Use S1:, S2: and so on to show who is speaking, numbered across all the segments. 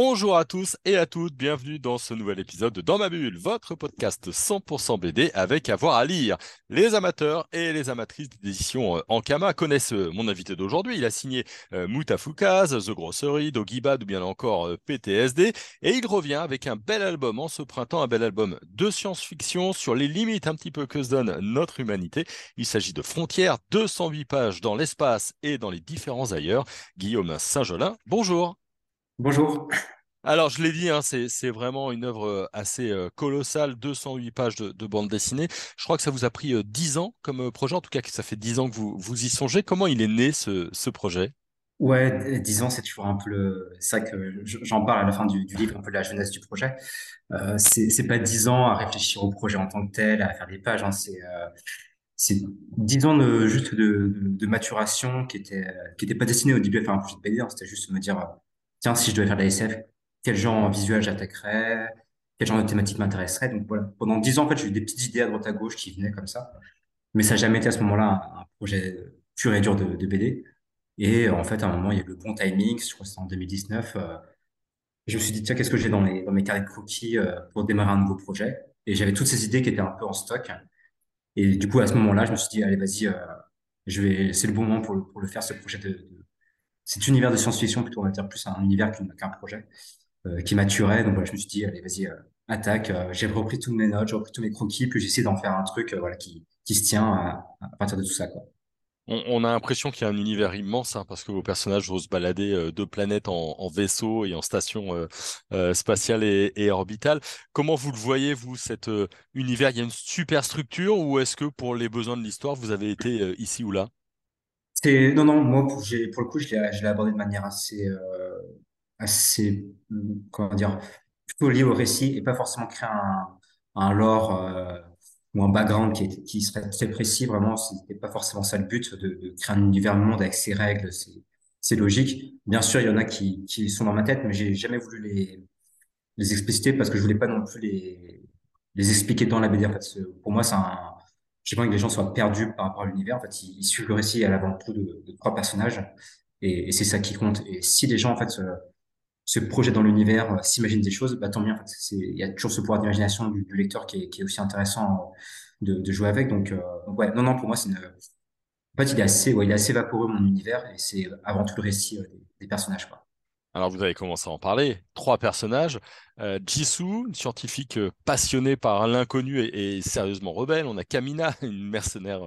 S1: Bonjour à tous et à toutes, bienvenue dans ce nouvel épisode de Dans ma bulle, votre podcast 100% BD avec avoir à, lire. Les amateurs et les amatrices d'édition euh, Ankama connaissent euh, mon invité d'aujourd'hui. Il a signé euh, The Grocery, Dogibad ou bien encore PTSD et il revient avec un bel album en ce printemps, un bel album de science-fiction sur les limites un petit peu que se donne notre humanité. Il s'agit de Frontières, 208 pages dans l'espace et dans les différents ailleurs. Guillaume Saint-Gelin, bonjour.
S2: Bonjour.
S1: Alors, je l'ai dit, hein, c'est vraiment une œuvre euh, assez euh, colossale, 208 pages de, bande dessinée. Je crois que ça vous a pris 10 euh, ans comme projet, en tout cas ça fait 10 ans que vous, vous y songez. Comment il est né ce, projet?
S2: Ouais, 10 ans, c'est toujours un peu le... Vrai que j'en parle à la fin du, livre, un peu de la jeunesse du projet. Euh, c'est pas 10 ans à réfléchir au projet en tant que tel, à faire des pages. Hein, c'est c'est 10 ans de, juste de, maturation qui était, qui pas destiné au début à faire un projet de BD. Hein. C'était juste me dire tiens, si je devais faire de la SF, quel genre visuel j'attaquerais, quel genre de thématique m'intéresserait. Donc voilà, pendant dix ans, en fait, j'ai eu des petites idées à droite à gauche qui venaient comme ça. Mais ça n'a jamais été à ce moment-là un, projet pur et dur de, BD. Et en fait, à un moment, il y a eu le bon timing, je crois que c'était en 2019. Euh, je me suis dit, tiens, qu'est-ce que j'ai dans, mes carrés de croquis euh, pour démarrer un nouveau projet? Et j'avais toutes ces idées qui étaient un peu en stock. Et du coup, à ce moment-là, je me suis dit, allez, vas-y, euh, c'est le bon moment pour le, faire, ce projet de, cet univers de science-fiction, plutôt on va dire plus un univers qu'un projet, euh, qui maturait. Donc voilà, je me suis dit, allez, vas-y, euh, attaque. Euh, j'ai repris toutes mes notes, j'ai repris tous mes croquis, puis j'ai essayé d'en faire un truc voilà, qui, qui se tient à, à partir de tout ça. Quoi.
S1: On, a l'impression qu'il y a un univers immense, hein, parce que vos personnages vont se balader de planètes en, en, vaisseau et en station spatiale et, et, orbitale. Comment vous le voyez, vous, cet univers? Il y a une super structure ou est-ce que pour les besoins de l'histoire, vous avez été ici ou là?
S2: Non non moi pour, le coup je l'ai, abordé de manière assez euh, assez comment dire plutôt liée au récit et pas forcément créer un, un lore euh, ou un background qui, est, qui serait très précis vraiment c'était pas forcément ça le but de, de créer un univers monde avec ses règles c'est c'est logique bien sûr il y en a qui qui sont dans ma tête mais j'ai jamais voulu les les expliciter parce que je voulais pas non plus les les expliquer dans la BD en fait pour moi c'est un j'ai pas que les gens soient perdus par rapport à l'univers. En fait, ils, suivent le récit à l'avant-tout de, de, trois personnages, et, et c'est ça qui compte. Et si les gens en fait se, projettent dans l'univers, euh, s'imaginent des choses, bah tant mieux. En fait, il y a toujours ce pouvoir d'imagination du, lecteur qui est, qui est, aussi intéressant de, de jouer avec. Donc, euh, ouais, non, non, pour moi, c'est une. En fait, il est assez, ouais, il est assez vaporeux mon univers, et c'est avant tout le récit euh, des, des personnages, quoi.
S1: Alors vous avez commencé à en parler. Trois personnages. Euh, Jisoo, une scientifique euh, passionnée par l'inconnu et, sérieusement rebelle. On a Kamina, une mercenaire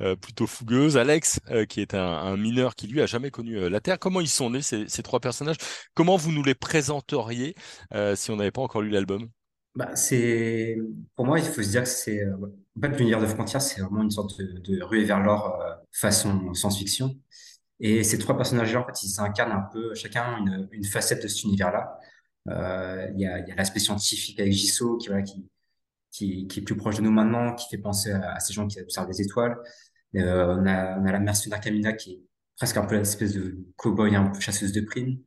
S1: euh, plutôt fougueuse. Alex, qui est un, mineur qui lui a jamais connu la Terre. Comment ils sont nés ces, trois personnages? Comment vous nous les présenteriez si on n'avait pas encore lu l'album?
S2: Bah, c'est pour moi il faut se dire que c'est en fait l'univers de frontières c'est vraiment une sorte de, de ruée vers l'or façon science-fiction et ces trois personnages-là, en fait, ils incarnent un peu chacun une, une facette de cet univers-là. Euh, il y a, a l'aspect scientifique avec Jisoo qui, voilà, qui, qui, est plus proche de nous maintenant, qui fait penser à, ces gens qui observent des étoiles. Euh, on, a, on a la mercenaire Kamina qui est presque un peu l'espèce de cow-boy, un peu chasseuse de primes.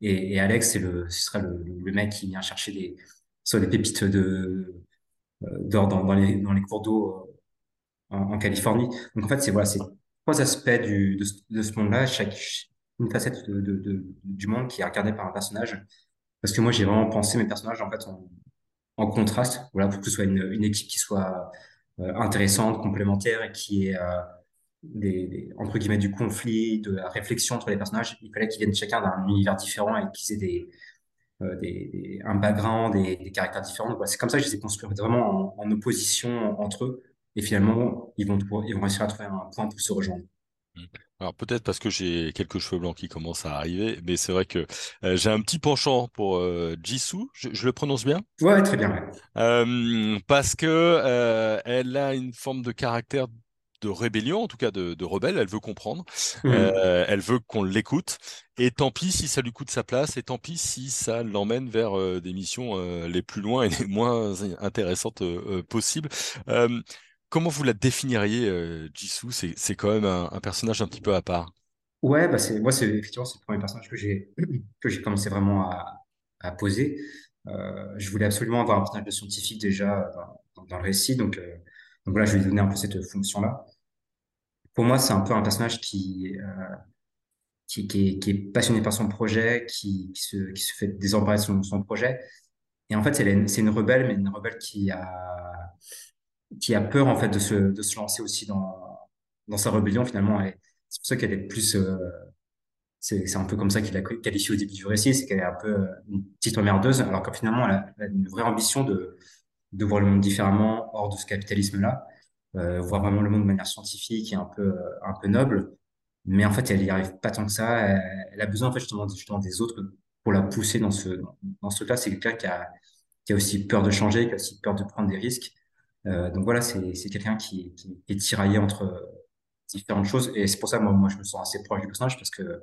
S2: Et, et Alex, le, ce serait le, le, mec qui vient chercher des, soit des pépites de, euh, d'or dans, dans, les, dans les cours d'eau euh, en, en, Californie. Donc en fait, c'est voilà, aspects du, de, ce monde-là, chaque, une facette du monde qui est incarnée par un personnage. Parce que moi, j'ai vraiment pensé mes personnages en fait en, contraste, voilà, pour que ce soit une, une équipe qui soit euh, intéressante, complémentaire et qui ait euh, des, des, entre guillemets du conflit, de la réflexion entre les personnages. Il fallait qu'ils viennent chacun d'un univers différent et qu'ils aient des, euh, des, un background des caractères différents. c'est comme ça que je les ai construits vraiment en, en opposition entre eux et finalement, ils vont, ils vont réussir à trouver un point pour se rejoindre.
S1: Mmh. Alors peut-être parce que j'ai quelques cheveux blancs qui commencent à arriver, mais c'est vrai que euh, j'ai un petit penchant pour euh, Jisoo, je, le prononce bien?
S2: Ouais, très bien.
S1: Euh, parce que elle a une forme de caractère de rébellion, en tout cas de, de rebelle, elle veut comprendre, mmh. elle veut qu'on l'écoute, et tant pis si ça lui coûte sa place, et tant pis si ça l'emmène vers des missions les plus loin et les moins intéressantes possibles. Comment vous la définiriez, euh, Jisoo? C'est quand même un, personnage un petit peu à part.
S2: Ouais, bah moi c'est effectivement c'est le premier personnage que j'ai que j'ai commencé vraiment à, poser. Euh, je voulais absolument avoir un personnage de scientifique déjà dans, le récit, donc euh, donc voilà, je lui ai donné un peu cette fonction-là. Pour moi, c'est un peu un personnage qui euh, qui, est, passionné par son projet, qui, se fait désemparer de son, projet. Et en fait, c'est une rebelle, mais une rebelle qui a qui a peur en fait de se de se lancer aussi dans dans sa rébellion finalement. C'est pour ça qu'elle est plus euh, C'est un peu comme ça qu'il la qualifie au début du récit, c'est qu'elle est un peu euh, une petite emmerdeuse, alors que finalement, elle a, a une vraie ambition de, de voir le monde différemment, hors de ce capitalisme-là, euh, voir vraiment le monde de manière scientifique et un peu, euh, un peu noble. Mais en fait, elle y arrive pas tant que ça. Elle, a besoin, en fait, justement, justement des autres pour la pousser dans ce, dans ce truc-là. C'est quelqu'un qui a, qui a aussi peur de changer, qui a aussi peur de prendre des risques. Euh, donc voilà, c'est, quelqu'un qui, qui est tiraillé entre différentes choses. Et c'est pour ça, moi, moi, je me sens assez proche du personnage parce que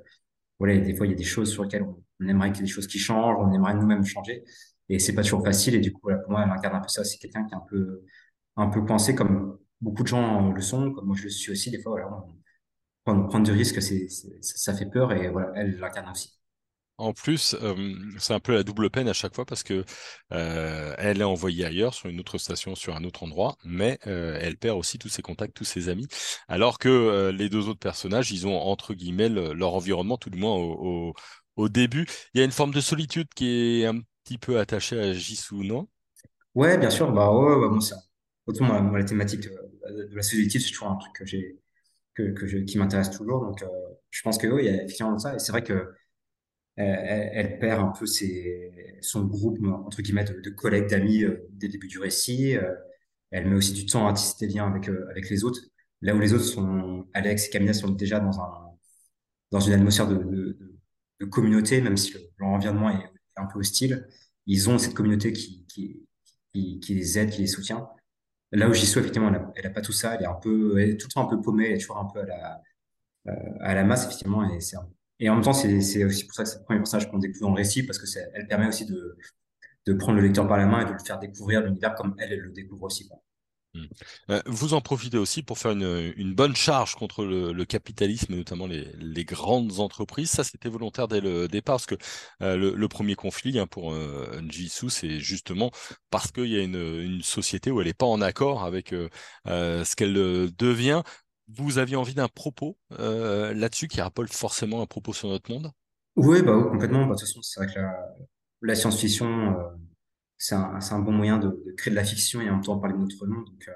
S2: voilà, des fois, il y a des choses sur lesquelles on, aimerait qu'il y ait des choses qui changent, on aimerait nous-mêmes changer. Et c'est pas toujours facile. Et du coup, voilà, pour moi, elle incarne un peu ça. C'est quelqu'un qui est un peu, un peu coincé, comme beaucoup de gens le sont, comme moi je le suis aussi. Des fois, voilà, prendre, prendre du risque, c'est- ça fait peur. Et voilà, elle l'incarne aussi.
S1: En plus, c'est un peu la double peine à chaque fois parce que elle est envoyée ailleurs sur une autre station, sur un autre endroit, mais elle perd aussi tous ses contacts, tous ses amis, alors que les deux autres personnages, ils ont entre guillemets le- leur environnement, tout du moins au, début. Il y a une forme de solitude qui est un petit peu attachée à Jisoo, non?
S2: Ouais, bien sûr. Bah, moi, ça. Autant, la thématique de, la solitude, c'est toujours un truc que j'ai, que, qui m'intéresse toujours. Donc, je pense que oui, il y a effectivement ça. Et c'est vrai que elle, elle perd un peu ses, son groupe, entre guillemets, de, collègues, d'amis euh, dès le début du récit. Euh, elle met aussi du temps à tisser des liens avec, euh, avec les autres. Là où les autres sont, Alex et Camilla sont déjà dans un, dans une atmosphère de, de, de, communauté, même si le- l'environnement est un peu hostile. Ils ont cette communauté qui, qui, qui, qui les aide, qui les soutient. Là où Jisoo, effectivement, elle a, elle a pas tout ça. Elle est un peu, elle est tout le temps un peu paumée. Elle est toujours un peu à la, à la masse, effectivement. Et, c'est un- et en même temps, c'est aussi pour ça que c'est le premier personnage qu'on découvre dans le récit, parce que elle permet aussi de, prendre le lecteur par la main et de le faire découvrir l'univers comme elle, le découvre aussi. quoi.
S1: Mm. Euh, Vous en profitez aussi pour faire une, bonne charge contre le, capitalisme, notamment les, grandes entreprises. Ça, c'était volontaire dès le départ, parce que euh, le, premier conflit hein, pour euh, c'est justement parce qu'il y a une, société où elle n'est pas en accord avec euh, ce qu'elle devient. Vous aviez envie d'un propos euh, là-dessus qui rappelle forcément un propos sur notre monde?
S2: Oui, bah, complètement. Bah, de toute façon, c'est vrai que la, la science-fiction, euh, c'est un, un bon moyen de, de créer de la fiction et en même temps parler de notre monde. Donc, euh,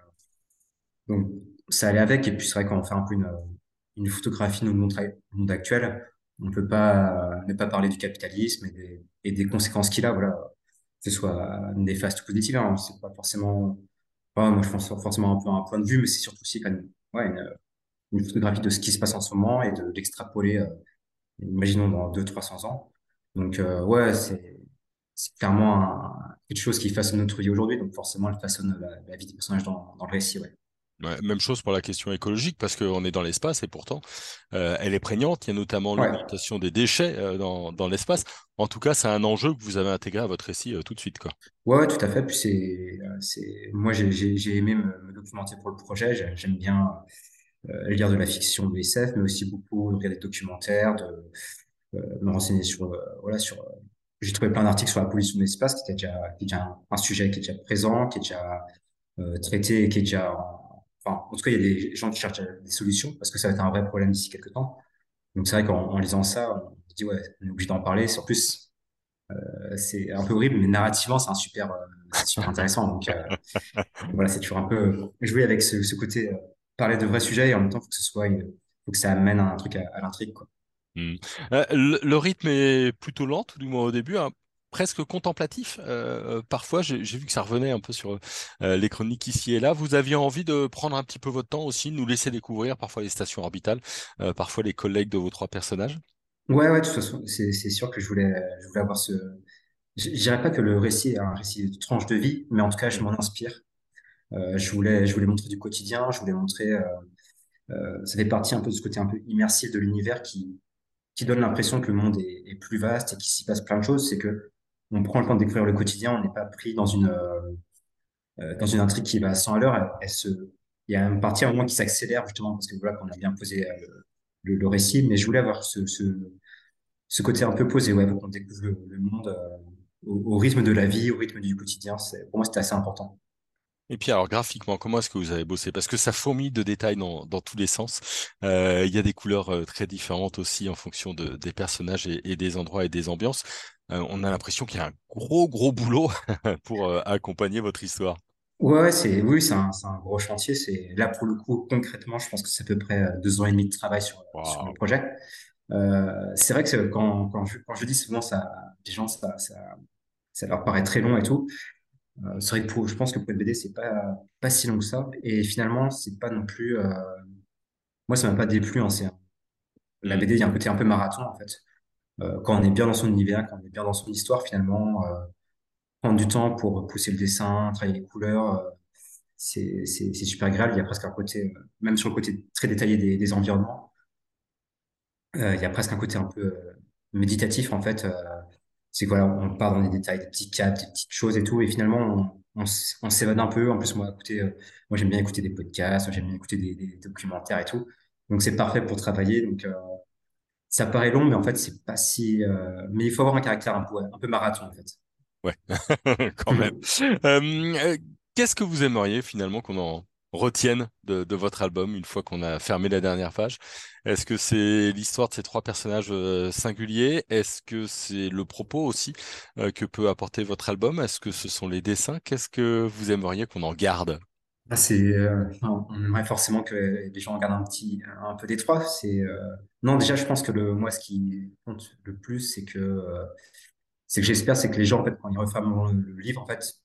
S2: donc ça allait avec. Et puis, c'est vrai qu'on fait un peu une, une photographie de notre monde, actuel. On ne peut pas euh, ne pas parler du capitalisme et des, et des conséquences qu'il a, voilà, que ce soit néfaste ou positif. Hein. C'est pas forcément, moi, je pense forcément un peu un point de vue, mais c'est surtout aussi quand même, ouais, une, une photographie de ce qui se passe en ce moment et de l'extrapoler, euh, imaginons dans deux trois cents ans. Donc, euh, ouais, c'est c'est clairement un- quelque chose qui façonne notre vie aujourd'hui. Donc, forcément, elle façonne la, la vie des personnages dans, dans le récit, ouais.
S1: Même chose pour la question écologique, parce qu'on est dans l'espace et pourtant, euh, elle est prégnante. Il y a notamment
S2: Ouais,
S1: l'augmentation des déchets euh, dans, dans l'espace. En tout cas, c'est un enjeu que vous avez intégré à votre récit euh, tout de suite, quoi.
S2: ouais, ouais, tout à fait. Puis c'est, c'est, moi, j'ai, aimé me, me documenter pour le projet. J'ai- J'aime bien lire de la fiction de SF, mais aussi beaucoup regarder des documentaires, de, me renseigner sur, voilà, sur, j'ai trouvé plein d'articles sur la pollution de l'espace, qui était déjà, qui est déjà un, un sujet qui est déjà présent, qui est déjà traité et qui est déjà, enfin, en tout cas, il y a des gens qui cherchent des solutions parce que ça va être un vrai problème d'ici quelques temps. Donc c'est vrai qu'en en lisant ça, on se dit ouais, on est obligé d'en parler. En plus, euh, c'est un peu horrible, mais narrativement, c'est un super, euh, super intéressant. Donc euh, voilà, c'est toujours un peu jouer avec ce, ce côté, parler de vrais sujets et en même temps, faut que ce soit, une- faut que ça amène un truc à, à l'intrigue, quoi.
S1: Le, le rythme est plutôt lent, tout du moins au début, hein, presque contemplatif. Euh, euh, parfois, j'ai vu que ça revenait un peu sur euh, les chroniques ici et là. Vous aviez envie de prendre un petit peu votre temps aussi, nous laisser découvrir parfois les stations orbitales, parfois les collègues de vos trois personnages?
S2: Ouais, ouais, de toute façon, c'est sûr que je voulais, avoir ce. Je je dirais pas que le récit est un récit de tranche de vie, mais en tout cas, je m'en inspire. Je voulais, je voulais montrer du quotidien, je voulais montrer. ça fait partie un peu de ce côté un peu immersif de l'univers qui, qui donne l'impression que le monde est, est plus vaste et qu'il s'y passe plein de choses. C'est que on prend le temps de découvrir le quotidien, on n'est pas pris dans une, euh, euh, intrigue qui va à 100 à l'heure. Il y a une partie à un moment qui s'accélère justement parce que voilà, qu'on a bien posé euh, le, récit, mais je voulais avoir ce, côté un peu posé, ouais, pour qu'on découvre le, monde au, rythme de la vie, au rythme du quotidien. Pour moi, c'était assez important.
S1: Et puis alors graphiquement, comment est-ce que vous avez bossé? Parce que ça fourmille de détails dans, dans tous les sens. Euh, il y a des couleurs euh, très différentes aussi en fonction de, des personnages et, et des endroits et des ambiances. Euh, on a l'impression qu'il y a un gros gros boulot pour accompagner votre histoire.
S2: Ouais, c'est, oui, c'est un, gros chantier. C'est, là, pour le coup, concrètement, je pense que c'est à peu près deux ans et demi de travail sur, sur le projet. Euh, c'est vrai que quand, quand je, quand je dis souvent ça, les gens, ça, ça, ça leur paraît très long et tout. Euh, c'est vrai que pour, je pense que pour une BD, c'est pas, pas si long que ça. Et finalement, c'est pas non plus, euh, moi, ça m'a pas déplu, c'est, la
S1: Hmm.
S2: BD, il y a un côté un peu marathon, en fait. Euh, quand on est bien dans son univers, quand on est bien dans son histoire, finalement, prendre du temps pour pousser le dessin, travailler les couleurs, c'est, super agréable. Il y a presque un côté, même sur le côté très détaillé des, des environnements, il y a presque un côté un peu méditatif, en fait. C'est que voilà, on part dans des détails, des petits cadres, des petites choses et tout, et finalement, on, on, s'évade un peu. En plus, moi, écouter, euh, moi, j'aime bien écouter des podcasts, j'aime bien écouter des, des documentaires et tout. Donc, c'est parfait pour travailler. Donc, euh, ça paraît long, mais en fait, c'est pas si. euh, Mais il faut avoir un caractère un peu, un peu marathon, en fait.
S1: Ouais, quand même. Qu'est-ce que vous aimeriez finalement qu'on en retienne de, votre album une fois qu'on a fermé la dernière page? Est-ce que c'est l'histoire de ces trois personnages euh, singuliers? Est-ce que c'est le propos aussi euh, que peut apporter votre album? Est-ce que ce sont les dessins? Qu'est-ce que vous aimeriez qu'on en garde?
S2: Ah, euh, on aimerait forcément que les gens regardent un petit, un peu des trois. Non, déjà, je pense que moi, ce qui compte le plus, c'est que, c'est que j'espère, c'est que les gens, en quand ils referment le, le livre, en fait,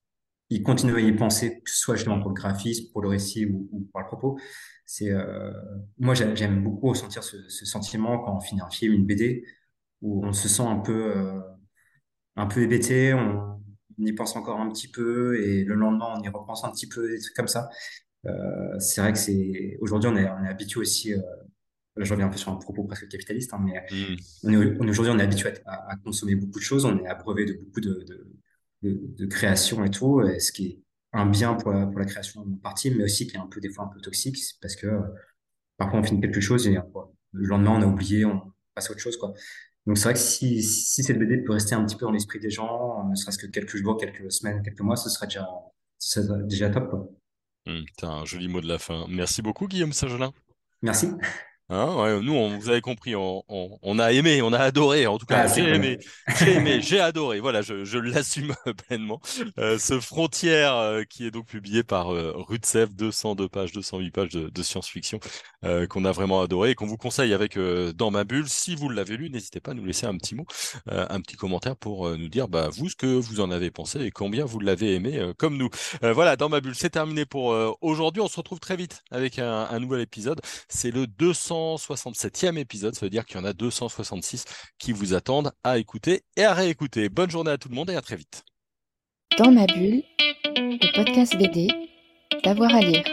S2: ils continuent à y penser, que ce soit justement pour le graphisme, pour le récit ou, ou pour le propos. C'est, euh, moi, j'aime beaucoup ressentir ce, ce sentiment quand on finit un film, une BD, où on se sent un peu, euh, un peu hébété, on, on y pense encore un petit peu, et le lendemain, on y repense un petit peu, des trucs comme ça. Euh, c'est vrai que c'est aujourd'hui on est, on est habitué aussi. Euh, là, je reviens un peu sur un propos presque capitaliste, hein, mais on est- aujourd'hui on est habitué à, à consommer beaucoup de choses, on est abreuvé de beaucoup de, de, de, de création et tout, ce qui est un bien pour la, pour la création en partie, mais aussi qui est un peu des fois un peu toxique, parce que euh, parfois on finit quelque chose et le lendemain on a oublié, on passe à autre chose quoi. Donc c'est vrai que si, si cette BD peut rester un petit peu dans l'esprit des gens, euh, ne serait-ce que quelques jours, quelques semaines, quelques mois, ce serait déjà, ce serait déjà top quoi.
S1: Hmm. C'est un joli mot de la fin. Merci beaucoup, Guillaume Saint-Gelin.
S2: Merci.
S1: Hein, ouais, nous, on, vous avez compris, on, on, on a aimé, on a adoré. En tout cas,
S2: Ah,
S1: j'ai aimé, j'ai aimé, j'ai adoré. Voilà, je, je l'assume pleinement. Euh, ce Frontière, euh, qui est donc publié par euh, Rutsev, 202 pages, 208 pages de, de science-fiction, euh, qu'on a vraiment adoré et qu'on vous conseille avec Dans ma bulle. Si vous l'avez lu, n'hésitez pas à nous laisser un petit mot, un petit commentaire pour nous dire, bah, vous, ce que vous en avez pensé et combien vous l'avez aimé, comme nous. Voilà, Dans ma bulle, c'est terminé pour aujourd'hui. On se retrouve très vite avec un, un nouvel épisode. C'est le 267e épisode, ça veut dire qu'il y en a 266 qui vous attendent à écouter et à réécouter. Bonne journée à tout le monde et à très vite.
S3: Dans ma bulle, le podcast BD, d'avoir à lire.